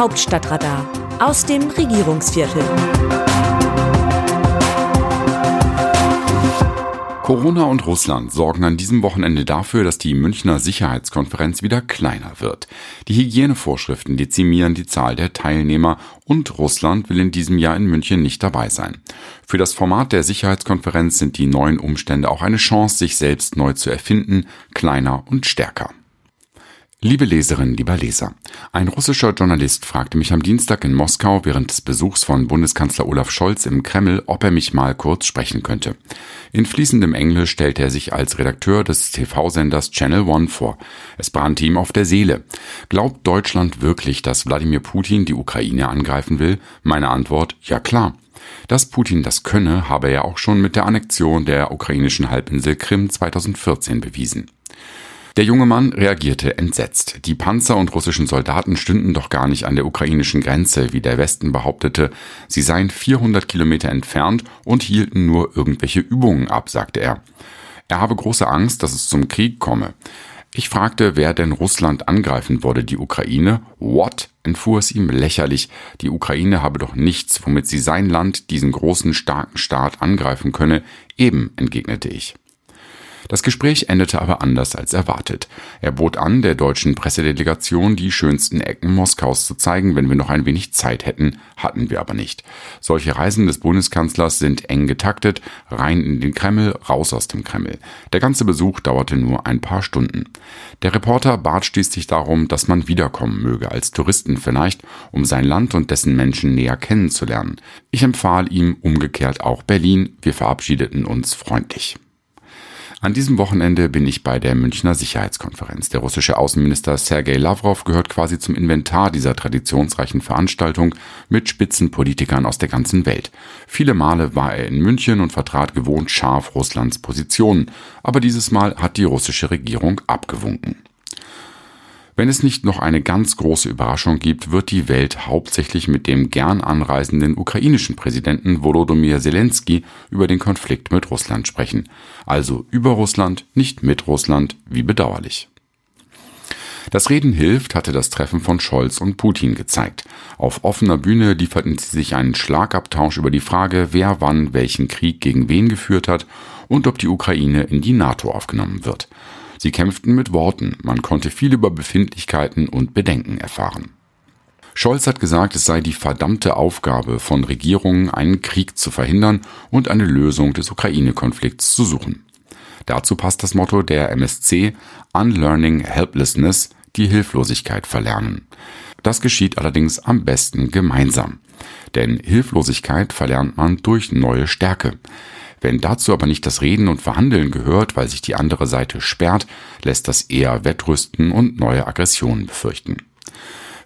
Hauptstadtradar aus dem Regierungsviertel. Corona und Russland sorgen an diesem Wochenende dafür, dass die Münchner Sicherheitskonferenz wieder kleiner wird. Die Hygienevorschriften dezimieren die Zahl der Teilnehmer und Russland will in diesem Jahr in München nicht dabei sein. Für das Format der Sicherheitskonferenz sind die neuen Umstände auch eine Chance, sich selbst neu zu erfinden, kleiner und stärker. Liebe Leserinnen, lieber Leser, ein russischer Journalist fragte mich am Dienstag in Moskau während des Besuchs von Bundeskanzler Olaf Scholz im Kreml, ob er mich mal kurz sprechen könnte. In fließendem Englisch stellte er sich als Redakteur des TV-Senders Channel One vor. Es brannte ihm auf der Seele. Glaubt Deutschland wirklich, dass Wladimir Putin die Ukraine angreifen will? Meine Antwort, ja klar. Dass Putin das könne, habe er auch schon mit der Annexion der ukrainischen Halbinsel Krim 2014 bewiesen. Der junge Mann reagierte entsetzt. Die Panzer und russischen Soldaten stünden doch gar nicht an der ukrainischen Grenze, wie der Westen behauptete. Sie seien 400 Kilometer entfernt und hielten nur irgendwelche Übungen ab, sagte er. Er habe große Angst, dass es zum Krieg komme. Ich fragte, wer denn Russland angreifen würde, die Ukraine. What? entfuhr es ihm lächerlich. Die Ukraine habe doch nichts, womit sie sein Land, diesen großen, starken Staat angreifen könne. Eben, entgegnete ich. Das Gespräch endete aber anders als erwartet. Er bot an, der deutschen Pressedelegation die schönsten Ecken Moskaus zu zeigen, wenn wir noch ein wenig Zeit hätten, hatten wir aber nicht. Solche Reisen des Bundeskanzlers sind eng getaktet, rein in den Kreml, raus aus dem Kreml. Der ganze Besuch dauerte nur ein paar Stunden. Der Reporter bat schließlich darum, dass man wiederkommen möge, als Touristen vielleicht, um sein Land und dessen Menschen näher kennenzulernen. Ich empfahl ihm umgekehrt auch Berlin, wir verabschiedeten uns freundlich. An diesem Wochenende bin ich bei der Münchner Sicherheitskonferenz. Der russische Außenminister Sergei Lavrov gehört quasi zum Inventar dieser traditionsreichen Veranstaltung mit Spitzenpolitikern aus der ganzen Welt. Viele Male war er in München und vertrat gewohnt scharf Russlands Positionen, aber dieses Mal hat die russische Regierung abgewunken. Wenn es nicht noch eine ganz große Überraschung gibt, wird die Welt hauptsächlich mit dem gern anreisenden ukrainischen Präsidenten Volodymyr Zelensky über den Konflikt mit Russland sprechen. Also über Russland, nicht mit Russland, wie bedauerlich. Das Reden hilft, hatte das Treffen von Scholz und Putin gezeigt. Auf offener Bühne lieferten sie sich einen Schlagabtausch über die Frage, wer wann welchen Krieg gegen wen geführt hat und ob die Ukraine in die NATO aufgenommen wird. Sie kämpften mit Worten, man konnte viel über Befindlichkeiten und Bedenken erfahren. Scholz hat gesagt, es sei die verdammte Aufgabe von Regierungen, einen Krieg zu verhindern und eine Lösung des Ukraine-Konflikts zu suchen. Dazu passt das Motto der MSC Unlearning Helplessness, die Hilflosigkeit verlernen. Das geschieht allerdings am besten gemeinsam. Denn Hilflosigkeit verlernt man durch neue Stärke. Wenn dazu aber nicht das Reden und Verhandeln gehört, weil sich die andere Seite sperrt, lässt das eher Wettrüsten und neue Aggressionen befürchten.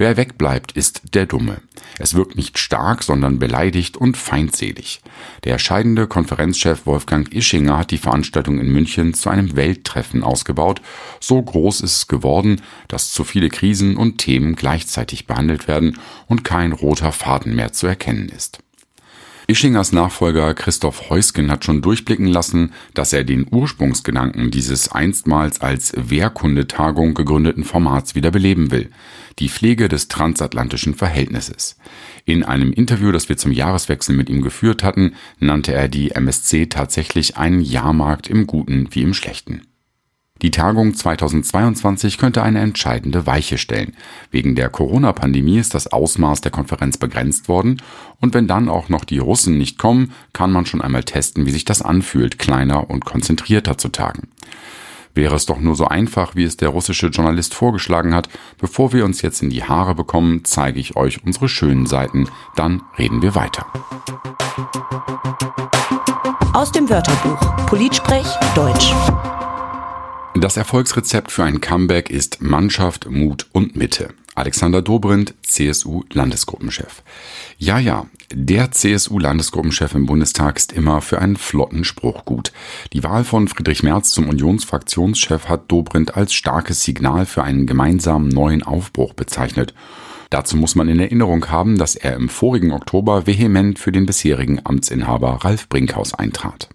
Wer wegbleibt, ist der Dumme. Es wirkt nicht stark, sondern beleidigt und feindselig. Der scheidende Konferenzchef Wolfgang Ischinger hat die Veranstaltung in München zu einem Welttreffen ausgebaut. So groß ist es geworden, dass zu viele Krisen und Themen gleichzeitig behandelt werden und kein roter Faden mehr zu erkennen ist. Ischingers Nachfolger Christoph Heusgen hat schon durchblicken lassen, dass er den Ursprungsgedanken dieses einstmals als Wehrkundetagung gegründeten Formats wieder beleben will. Die Pflege des transatlantischen Verhältnisses. In einem Interview, das wir zum Jahreswechsel mit ihm geführt hatten, nannte er die MSC tatsächlich einen Jahrmarkt im Guten wie im Schlechten. Die Tagung 2022 könnte eine entscheidende Weiche stellen. Wegen der Corona-Pandemie ist das Ausmaß der Konferenz begrenzt worden und wenn dann auch noch die Russen nicht kommen, kann man schon einmal testen, wie sich das anfühlt, kleiner und konzentrierter zu tagen. Wäre es doch nur so einfach, wie es der russische Journalist vorgeschlagen hat, bevor wir uns jetzt in die Haare bekommen, zeige ich euch unsere schönen Seiten, dann reden wir weiter. Aus dem Wörterbuch Politsprech Deutsch. Das Erfolgsrezept für ein Comeback ist Mannschaft, Mut und Mitte. Alexander Dobrindt, CSU-Landesgruppenchef. Ja, ja, der CSU-Landesgruppenchef im Bundestag ist immer für einen flotten Spruch gut. Die Wahl von Friedrich Merz zum Unionsfraktionschef hat Dobrindt als starkes Signal für einen gemeinsamen neuen Aufbruch bezeichnet. Dazu muss man in Erinnerung haben, dass er im vorigen Oktober vehement für den bisherigen Amtsinhaber Ralf Brinkhaus eintrat.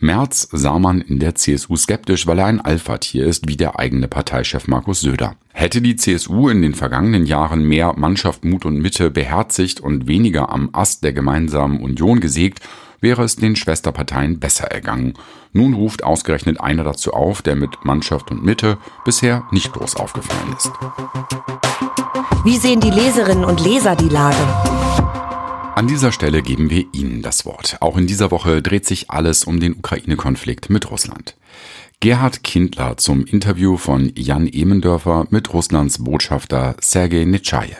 Merz sah man in der CSU skeptisch, weil er ein Alpha-Tier ist, wie der eigene Parteichef Markus Söder. Hätte die CSU in den vergangenen Jahren mehr Mannschaft, Mut und Mitte beherzigt und weniger am Ast der gemeinsamen Union gesägt, wäre es den Schwesterparteien besser ergangen. Nun ruft ausgerechnet einer dazu auf, der mit Mannschaft und Mitte bisher nicht groß aufgefallen ist. Wie sehen die Leserinnen und Leser die Lage? An dieser Stelle geben wir Ihnen das Wort. Auch in dieser Woche dreht sich alles um den Ukraine-Konflikt mit Russland. Gerhard Kindler zum Interview von Jan Emendörfer mit Russlands Botschafter Sergei Netschajew.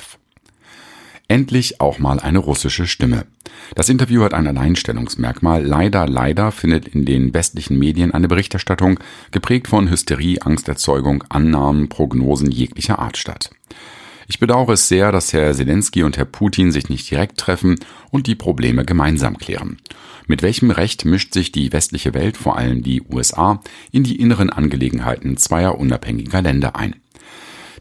Endlich auch mal eine russische Stimme. Das Interview hat ein Alleinstellungsmerkmal. Leider, leider findet in den westlichen Medien eine Berichterstattung geprägt von Hysterie, Angsterzeugung, Annahmen, Prognosen jeglicher Art statt. Ich bedauere es sehr, dass Herr Zelensky und Herr Putin sich nicht direkt treffen und die Probleme gemeinsam klären. Mit welchem Recht mischt sich die westliche Welt, vor allem die USA, in die inneren Angelegenheiten zweier unabhängiger Länder ein?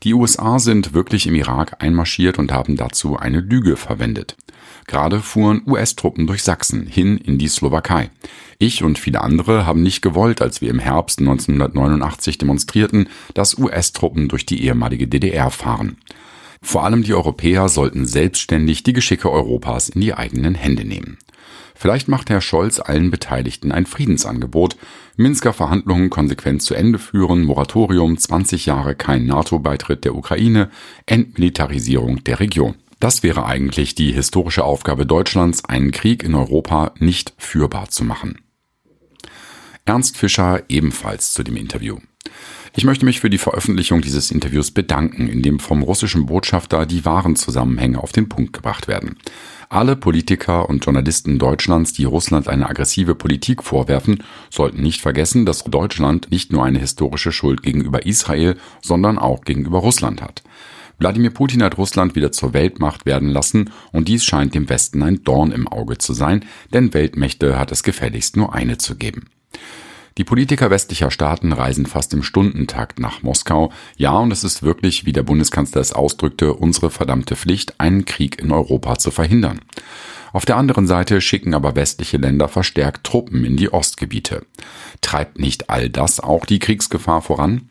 Die USA sind wirklich im Irak einmarschiert und haben dazu eine Lüge verwendet. Gerade fuhren US-Truppen durch Sachsen hin in die Slowakei. Ich und viele andere haben nicht gewollt, als wir im Herbst 1989 demonstrierten, dass US-Truppen durch die ehemalige DDR fahren. Vor allem die Europäer sollten selbstständig die Geschicke Europas in die eigenen Hände nehmen. Vielleicht macht Herr Scholz allen Beteiligten ein Friedensangebot, Minsker Verhandlungen konsequent zu Ende führen, Moratorium 20 Jahre kein NATO-Beitritt der Ukraine, Entmilitarisierung der Region. Das wäre eigentlich die historische Aufgabe Deutschlands, einen Krieg in Europa nicht führbar zu machen. Ernst Fischer ebenfalls zu dem Interview. Ich möchte mich für die Veröffentlichung dieses Interviews bedanken, in dem vom russischen Botschafter die wahren Zusammenhänge auf den Punkt gebracht werden. Alle Politiker und Journalisten Deutschlands, die Russland eine aggressive Politik vorwerfen, sollten nicht vergessen, dass Deutschland nicht nur eine historische Schuld gegenüber Israel, sondern auch gegenüber Russland hat. Wladimir Putin hat Russland wieder zur Weltmacht werden lassen und dies scheint dem Westen ein Dorn im Auge zu sein, denn Weltmächte hat es gefälligst nur eine zu geben. Die Politiker westlicher Staaten reisen fast im Stundentakt nach Moskau. Ja, und es ist wirklich, wie der Bundeskanzler es ausdrückte, unsere verdammte Pflicht, einen Krieg in Europa zu verhindern. Auf der anderen Seite schicken aber westliche Länder verstärkt Truppen in die Ostgebiete. Treibt nicht all das auch die Kriegsgefahr voran?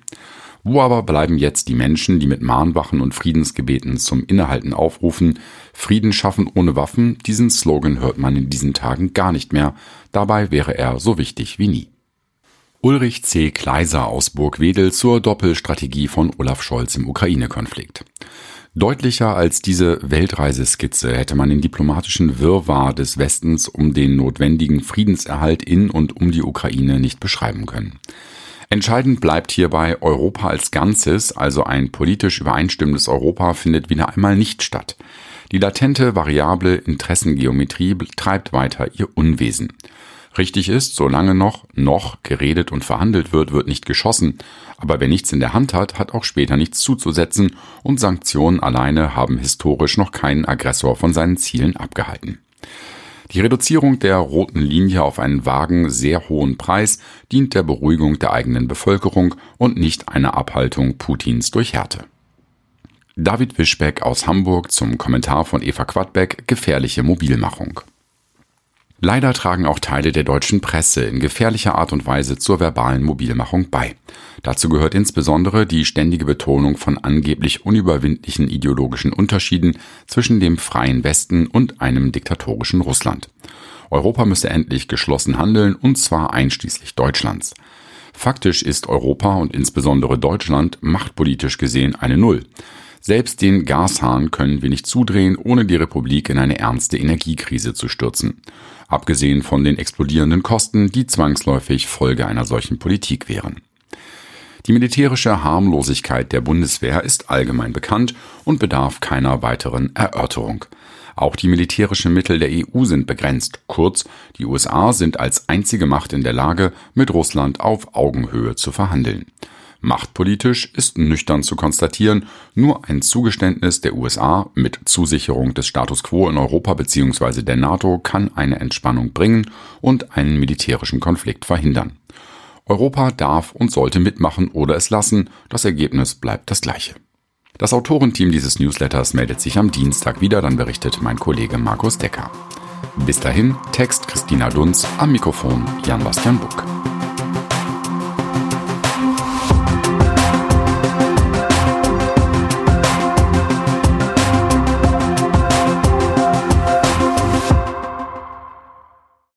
Wo aber bleiben jetzt die Menschen, die mit Mahnwachen und Friedensgebeten zum Innehalten aufrufen, Frieden schaffen ohne Waffen? Diesen Slogan hört man in diesen Tagen gar nicht mehr. Dabei wäre er so wichtig wie nie. Ulrich C. Kleiser aus Burgwedel zur Doppelstrategie von Olaf Scholz im Ukraine-Konflikt. Deutlicher als diese Weltreiseskizze hätte man den diplomatischen Wirrwarr des Westens um den notwendigen Friedenserhalt in und um die Ukraine nicht beschreiben können. Entscheidend bleibt hierbei, Europa als Ganzes, also ein politisch übereinstimmendes Europa, findet wieder einmal nicht statt. Die latente variable Interessengeometrie treibt weiter ihr Unwesen. Richtig ist, solange noch, noch geredet und verhandelt wird, wird nicht geschossen. Aber wer nichts in der Hand hat, hat auch später nichts zuzusetzen und Sanktionen alleine haben historisch noch keinen Aggressor von seinen Zielen abgehalten. Die Reduzierung der roten Linie auf einen vagen, sehr hohen Preis dient der Beruhigung der eigenen Bevölkerung und nicht einer Abhaltung Putins durch Härte. David Wischbeck aus Hamburg zum Kommentar von Eva Quadbeck Gefährliche Mobilmachung. Leider tragen auch Teile der deutschen Presse in gefährlicher Art und Weise zur verbalen Mobilmachung bei. Dazu gehört insbesondere die ständige Betonung von angeblich unüberwindlichen ideologischen Unterschieden zwischen dem freien Westen und einem diktatorischen Russland. Europa müsse endlich geschlossen handeln, und zwar einschließlich Deutschlands. Faktisch ist Europa und insbesondere Deutschland machtpolitisch gesehen eine Null. Selbst den Gashahn können wir nicht zudrehen, ohne die Republik in eine ernste Energiekrise zu stürzen abgesehen von den explodierenden Kosten, die zwangsläufig Folge einer solchen Politik wären. Die militärische Harmlosigkeit der Bundeswehr ist allgemein bekannt und bedarf keiner weiteren Erörterung. Auch die militärischen Mittel der EU sind begrenzt. Kurz, die USA sind als einzige Macht in der Lage, mit Russland auf Augenhöhe zu verhandeln. Machtpolitisch ist nüchtern zu konstatieren, nur ein Zugeständnis der USA mit Zusicherung des Status quo in Europa bzw. der NATO kann eine Entspannung bringen und einen militärischen Konflikt verhindern. Europa darf und sollte mitmachen oder es lassen, das Ergebnis bleibt das gleiche. Das Autorenteam dieses Newsletters meldet sich am Dienstag wieder, dann berichtet mein Kollege Markus Decker. Bis dahin, Text Christina Dunz, am Mikrofon Jan-Bastian Buck.